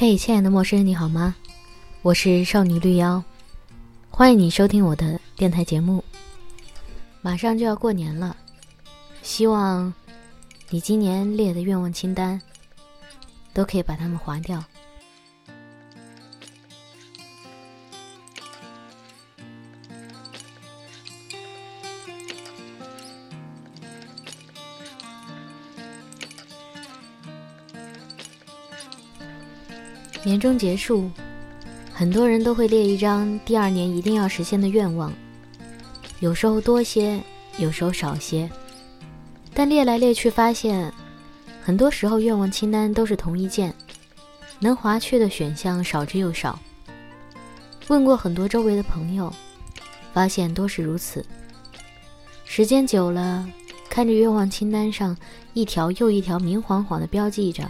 嘿，亲爱的陌生人，你好吗？我是少女绿妖，欢迎你收听我的电台节目。马上就要过年了，希望你今年列的愿望清单都可以把它们划掉。年终结束，很多人都会列一张第二年一定要实现的愿望，有时候多些，有时候少些，但列来列去，发现很多时候愿望清单都是同一件，能划去的选项少之又少。问过很多周围的朋友，发现多是如此。时间久了，看着愿望清单上一条又一条明晃晃的标记着，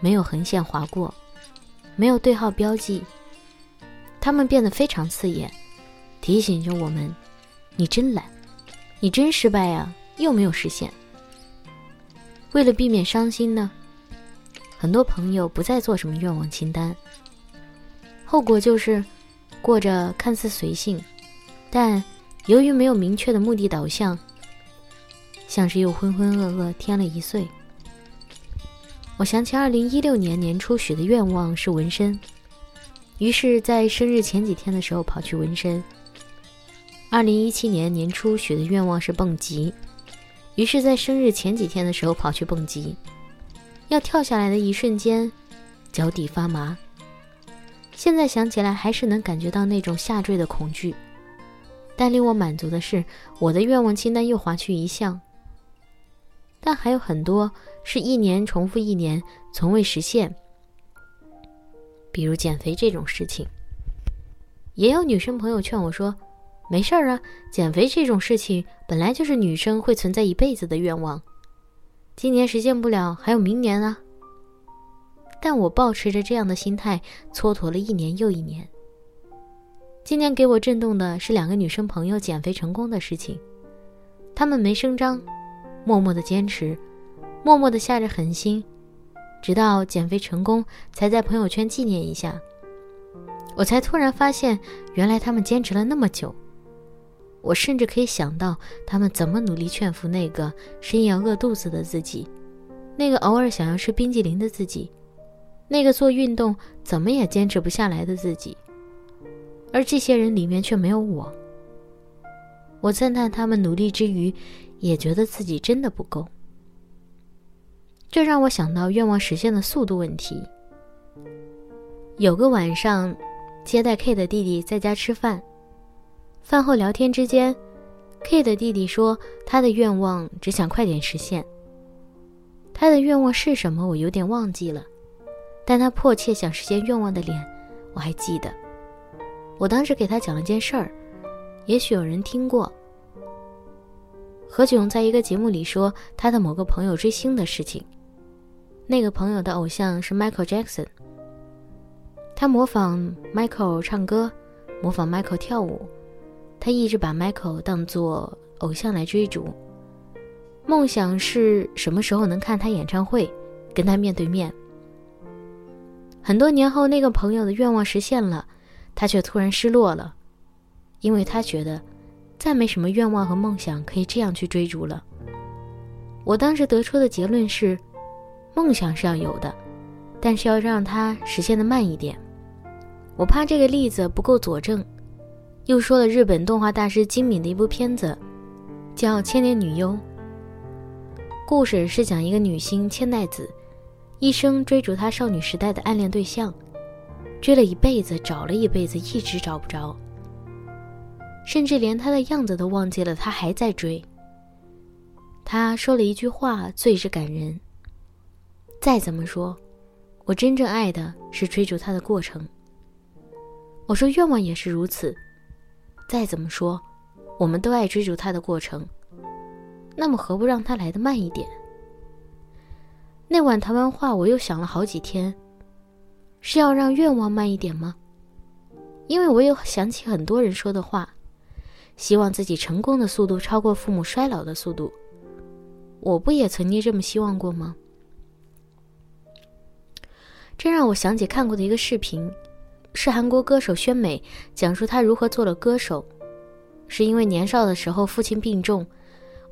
没有横线划过。没有对号标记，他们变得非常刺眼，提醒着我们：“你真懒，你真失败啊，又没有实现。”为了避免伤心呢，很多朋友不再做什么愿望清单，后果就是过着看似随性，但由于没有明确的目的导向，像是又浑浑噩噩添了一岁。我想起二零一六年年初许的愿望是纹身，于是，在生日前几天的时候跑去纹身。二零一七年年初许的愿望是蹦极，于是，在生日前几天的时候跑去蹦极。要跳下来的一瞬间，脚底发麻。现在想起来，还是能感觉到那种下坠的恐惧。但令我满足的是，我的愿望清单又划去一项。但还有很多是一年重复一年，从未实现。比如减肥这种事情，也有女生朋友劝我说：“没事儿啊，减肥这种事情本来就是女生会存在一辈子的愿望，今年实现不了，还有明年啊。”但我保持着这样的心态，蹉跎了一年又一年。今年给我震动的是两个女生朋友减肥成功的事情，她们没声张。默默的坚持，默默的下着狠心，直到减肥成功，才在朋友圈纪念一下。我才突然发现，原来他们坚持了那么久。我甚至可以想到他们怎么努力劝服那个深夜饿肚子的自己，那个偶尔想要吃冰激凌的自己，那个做运动怎么也坚持不下来的自己。而这些人里面却没有我。我赞叹他们努力之余。也觉得自己真的不够，这让我想到愿望实现的速度问题。有个晚上，接待 K 的弟弟在家吃饭，饭后聊天之间，K 的弟弟说他的愿望只想快点实现。他的愿望是什么？我有点忘记了，但他迫切想实现愿望的脸，我还记得。我当时给他讲了件事儿，也许有人听过。何炅在一个节目里说他的某个朋友追星的事情。那个朋友的偶像是 Michael Jackson，他模仿 Michael 唱歌，模仿 Michael 跳舞，他一直把 Michael 当做偶像来追逐。梦想是什么时候能看他演唱会，跟他面对面。很多年后，那个朋友的愿望实现了，他却突然失落了，因为他觉得。再没什么愿望和梦想可以这样去追逐了。我当时得出的结论是，梦想是要有的，但是要让它实现的慢一点。我怕这个例子不够佐证，又说了日本动画大师金敏的一部片子，叫《千年女优》。故事是讲一个女星千代子，一生追逐她少女时代的暗恋对象，追了一辈子，找了一辈子，一直找不着。甚至连他的样子都忘记了，他还在追。他说了一句话，最是感人。再怎么说，我真正爱的是追逐他的过程。我说愿望也是如此。再怎么说，我们都爱追逐他的过程。那么何不让他来的慢一点？那晚谈完话，我又想了好几天，是要让愿望慢一点吗？因为我又想起很多人说的话。希望自己成功的速度超过父母衰老的速度，我不也曾经这么希望过吗？这让我想起看过的一个视频，是韩国歌手宣美讲述她如何做了歌手，是因为年少的时候父亲病重，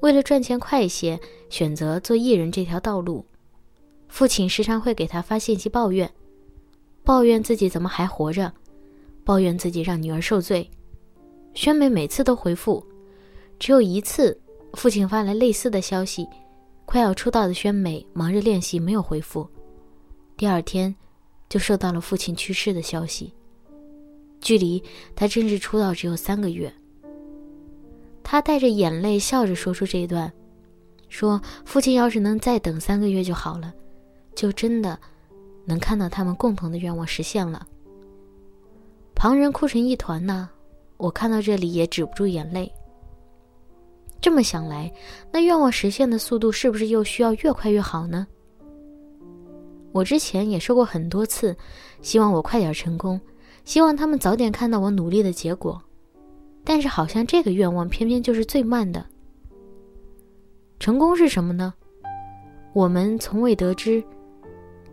为了赚钱快一些，选择做艺人这条道路。父亲时常会给他发信息抱怨，抱怨自己怎么还活着，抱怨自己让女儿受罪。宣美每次都回复，只有一次，父亲发来类似的消息，快要出道的宣美忙着练习没有回复，第二天就收到了父亲去世的消息。距离他正式出道只有三个月，他带着眼泪笑着说出这一段，说父亲要是能再等三个月就好了。就真的能看到他们共同的愿望实现了。旁人哭成一团呢，我看到这里也止不住眼泪。这么想来，那愿望实现的速度是不是又需要越快越好呢？我之前也说过很多次，希望我快点成功，希望他们早点看到我努力的结果。但是好像这个愿望偏偏就是最慢的。成功是什么呢？我们从未得知。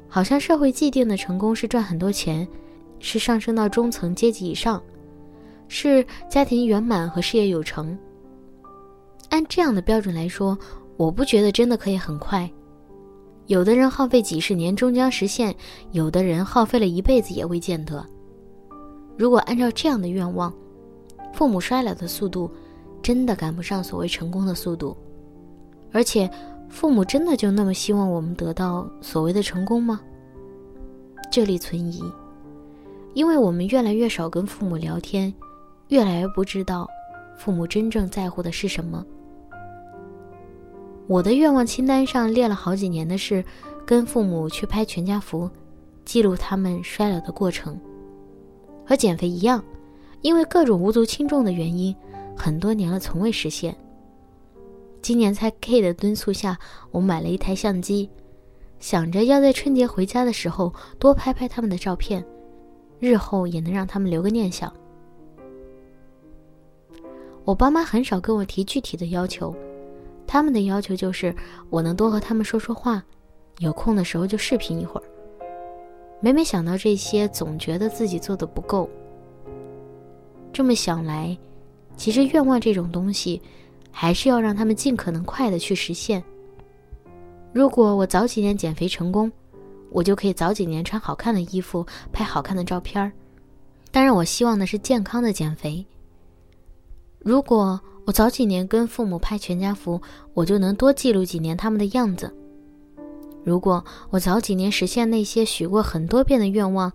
好像社会既定的成功是赚很多钱，是上升到中层阶级以上，是家庭圆满和事业有成。按这样的标准来说，我不觉得真的可以很快。有的人耗费几十年终将实现，有的人耗费了一辈子也未见得。如果按照这样的愿望，父母衰老的速度真的赶不上所谓成功的速度，而且。父母真的就那么希望我们得到所谓的成功吗？这里存疑，因为我们越来越少跟父母聊天，越来越不知道父母真正在乎的是什么。我的愿望清单上列了好几年的是跟父母去拍全家福，记录他们衰老的过程，和减肥一样，因为各种无足轻重的原因，很多年了从未实现。今年在 K 的敦促下，我买了一台相机，想着要在春节回家的时候多拍拍他们的照片，日后也能让他们留个念想。我爸妈很少跟我提具体的要求，他们的要求就是我能多和他们说说话，有空的时候就视频一会儿。每每想到这些，总觉得自己做的不够。这么想来，其实愿望这种东西。还是要让他们尽可能快的去实现。如果我早几年减肥成功，我就可以早几年穿好看的衣服，拍好看的照片儿。当然，我希望的是健康的减肥。如果我早几年跟父母拍全家福，我就能多记录几年他们的样子。如果我早几年实现那些许过很多遍的愿望，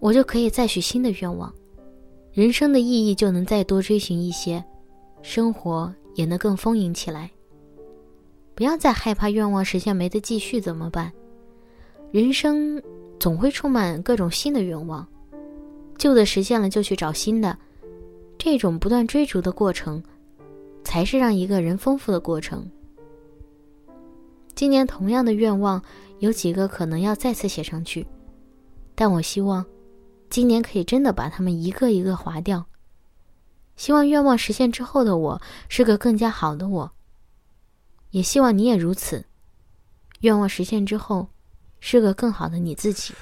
我就可以再许新的愿望，人生的意义就能再多追寻一些。生活也能更丰盈起来。不要再害怕愿望实现没得继续怎么办？人生总会充满各种新的愿望，旧的实现了就去找新的，这种不断追逐的过程，才是让一个人丰富的过程。今年同样的愿望，有几个可能要再次写上去，但我希望，今年可以真的把它们一个一个划掉。希望愿望实现之后的我是个更加好的我，也希望你也如此。愿望实现之后，是个更好的你自己。